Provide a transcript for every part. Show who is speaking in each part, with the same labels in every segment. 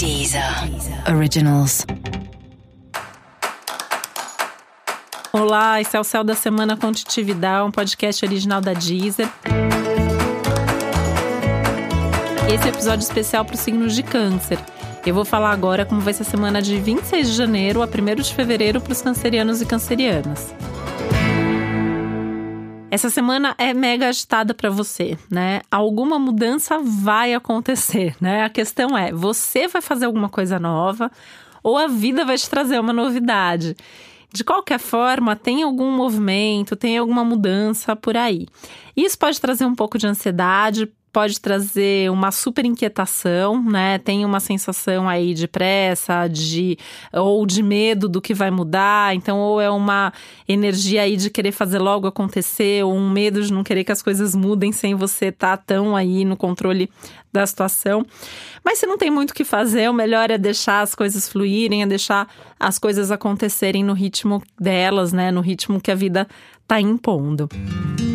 Speaker 1: Deezer Originals.
Speaker 2: Olá, esse é o Céu da Semana Contitividade, um podcast original da Deezer. Esse é episódio especial para os signos de câncer. Eu vou falar agora como vai ser a semana de 26 de janeiro a 1 de fevereiro para os cancerianos e cancerianas. Essa semana é mega agitada para você, né? Alguma mudança vai acontecer, né? A questão é: você vai fazer alguma coisa nova ou a vida vai te trazer uma novidade? De qualquer forma, tem algum movimento, tem alguma mudança por aí. Isso pode trazer um pouco de ansiedade, pode trazer uma super inquietação, né? Tem uma sensação aí de pressa, de ou de medo do que vai mudar. Então, ou é uma energia aí de querer fazer logo acontecer, ou um medo de não querer que as coisas mudem sem você estar tá tão aí no controle da situação. Mas se não tem muito o que fazer, o melhor é deixar as coisas fluírem, é deixar as coisas acontecerem no ritmo delas, né? No ritmo que a vida tá impondo. Tem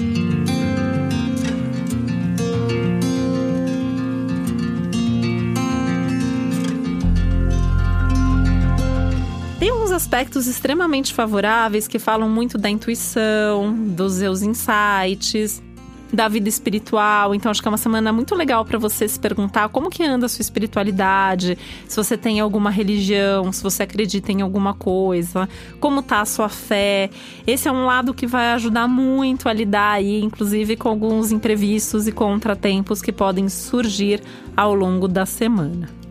Speaker 2: aspectos extremamente favoráveis que falam muito da intuição, dos seus insights, da vida espiritual. Então acho que é uma semana muito legal para você se perguntar como que anda a sua espiritualidade, se você tem alguma religião, se você acredita em alguma coisa, como tá a sua fé. Esse é um lado que vai ajudar muito a lidar aí, inclusive com alguns imprevistos e contratempos que podem surgir ao longo da semana.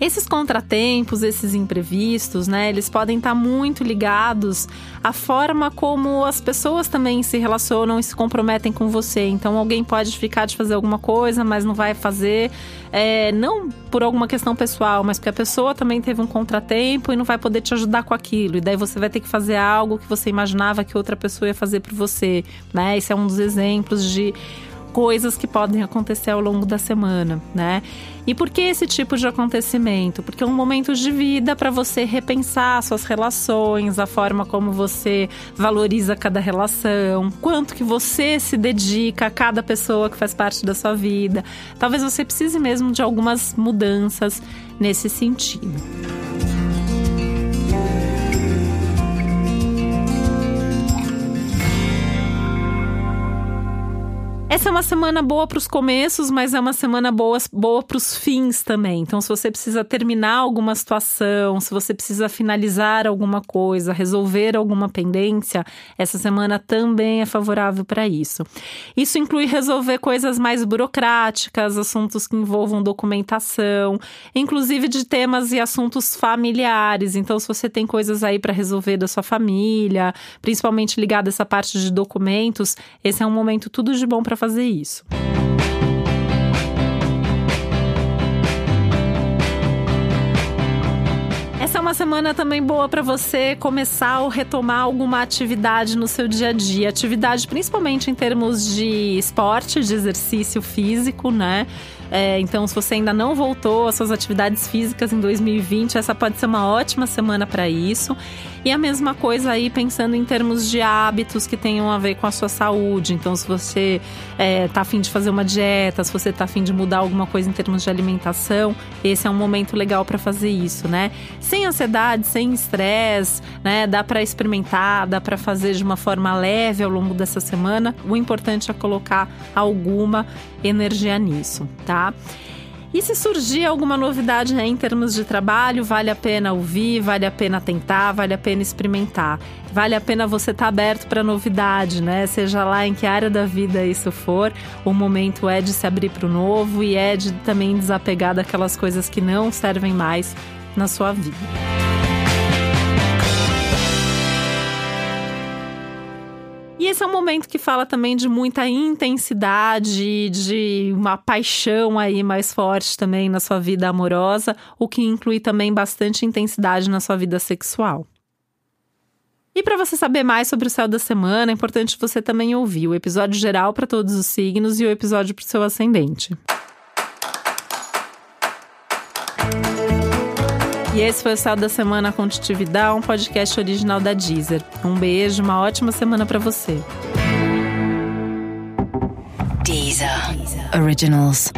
Speaker 2: Esses contratempos, esses imprevistos, né, eles podem estar muito ligados à forma como as pessoas também se relacionam e se comprometem com você. Então, alguém pode ficar de fazer alguma coisa, mas não vai fazer, é, não por alguma questão pessoal, mas porque a pessoa também teve um contratempo e não vai poder te ajudar com aquilo. E daí você vai ter que fazer algo que você imaginava que outra pessoa ia fazer por você, né? Esse é um dos exemplos de coisas que podem acontecer ao longo da semana, né? E por que esse tipo de acontecimento? Porque é um momento de vida para você repensar suas relações, a forma como você valoriza cada relação, quanto que você se dedica a cada pessoa que faz parte da sua vida. Talvez você precise mesmo de algumas mudanças nesse sentido. Essa é uma semana boa para os começos, mas é uma semana boa, boa para os fins também. Então, se você precisa terminar alguma situação, se você precisa finalizar alguma coisa, resolver alguma pendência, essa semana também é favorável para isso. Isso inclui resolver coisas mais burocráticas, assuntos que envolvam documentação, inclusive de temas e assuntos familiares. Então, se você tem coisas aí para resolver da sua família, principalmente ligada a essa parte de documentos, esse é um momento tudo de bom para fazer isso. Essa é uma semana também boa para você começar ou retomar alguma atividade no seu dia a dia. Atividade principalmente em termos de esporte, de exercício físico, né? É, então, se você ainda não voltou às suas atividades físicas em 2020, essa pode ser uma ótima semana para isso. E a mesma coisa aí pensando em termos de hábitos que tenham a ver com a sua saúde. Então, se você é, tá afim de fazer uma dieta, se você tá afim de mudar alguma coisa em termos de alimentação, esse é um momento legal para fazer isso, né? Sem ansiedade, sem estresse, né? Dá para experimentar, dá para fazer de uma forma leve ao longo dessa semana. O importante é colocar alguma energia nisso, tá? tá? E se surgir alguma novidade né, em termos de trabalho, vale a pena ouvir, vale a pena tentar, vale a pena experimentar. Vale a pena você estar tá aberto para novidade, né? Seja lá em que área da vida isso for, o momento é de se abrir para o novo e é de também desapegar daquelas coisas que não servem mais na sua vida. E esse é um momento que fala também de muita intensidade, de uma paixão aí mais forte também na sua vida amorosa, o que inclui também bastante intensidade na sua vida sexual. E para você saber mais sobre o céu da semana, é importante você também ouvir o episódio geral para todos os signos e o episódio para o seu ascendente. E esse foi o Céu da Semana com Titividade, um podcast original da Deezer. Um beijo, uma ótima semana para você.
Speaker 1: Deezer. Originals.